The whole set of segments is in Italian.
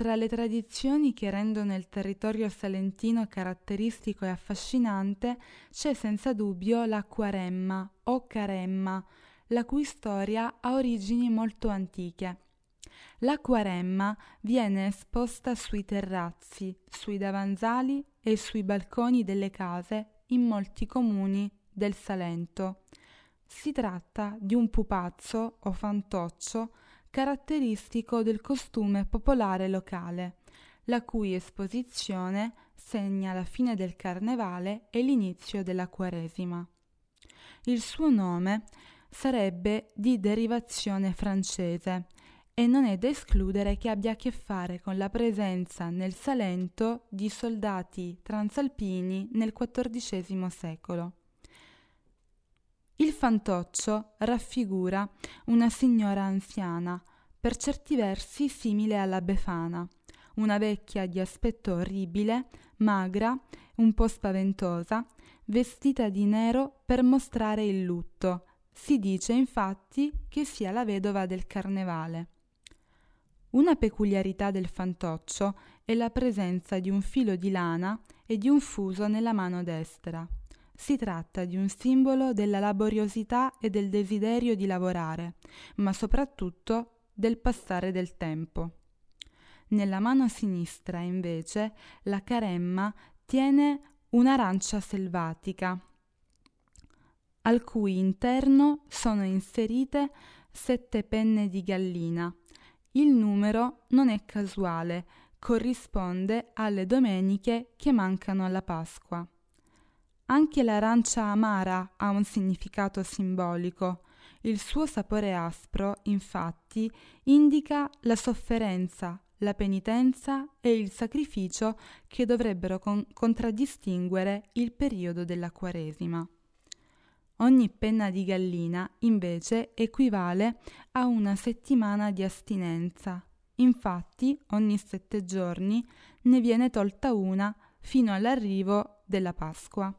Tra le tradizioni che rendono il territorio salentino caratteristico e affascinante c'è senza dubbio la Quaremma o Caremma, la cui storia ha origini molto antiche. La Quaremma viene esposta sui terrazzi, sui davanzali e sui balconi delle case in molti comuni del Salento. Si tratta di un pupazzo o fantoccio caratteristico del costume popolare locale, la cui esposizione segna la fine del carnevale e l'inizio della Quaresima. Il suo nome sarebbe di derivazione francese e non è da escludere che abbia a che fare con la presenza nel Salento di soldati transalpini nel XIV secolo. Il fantoccio raffigura una signora anziana, per certi versi simile alla Befana, una vecchia di aspetto orribile, magra, un po' spaventosa, vestita di nero per mostrare il lutto. Si dice infatti che sia la vedova del carnevale. Una peculiarità del fantoccio è la presenza di un filo di lana e di un fuso nella mano destra. Si tratta di un simbolo della laboriosità e del desiderio di lavorare, ma soprattutto del passare del tempo. Nella mano sinistra, invece, la caremma tiene un'arancia selvatica, al cui interno sono inserite sette penne di gallina. Il numero non è casuale, corrisponde alle domeniche che mancano alla Pasqua. Anche l'arancia amara ha un significato simbolico. Il suo sapore aspro, infatti, indica la sofferenza, la penitenza e il sacrificio che dovrebbero con- contraddistinguere il periodo della Quaresima. Ogni penna di gallina, invece, equivale a una settimana di astinenza. Infatti, ogni sette giorni ne viene tolta una fino all'arrivo della Pasqua.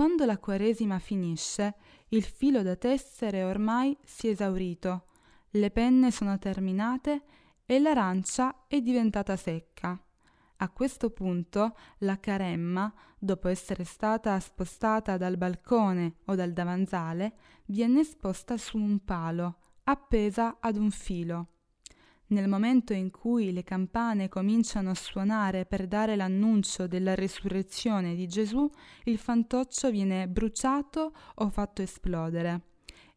Quando la Quaresima finisce, il filo da tessere ormai si è esaurito, le penne sono terminate e l'arancia è diventata secca. A questo punto la caremma, dopo essere stata spostata dal balcone o dal davanzale, viene esposta su un palo, appesa ad un filo. Nel momento in cui le campane cominciano a suonare per dare l'annuncio della risurrezione di Gesù, il fantoccio viene bruciato o fatto esplodere.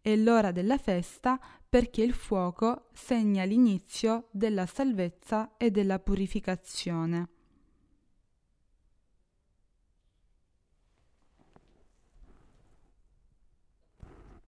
È l'ora della festa perché il fuoco segna l'inizio della salvezza e della purificazione.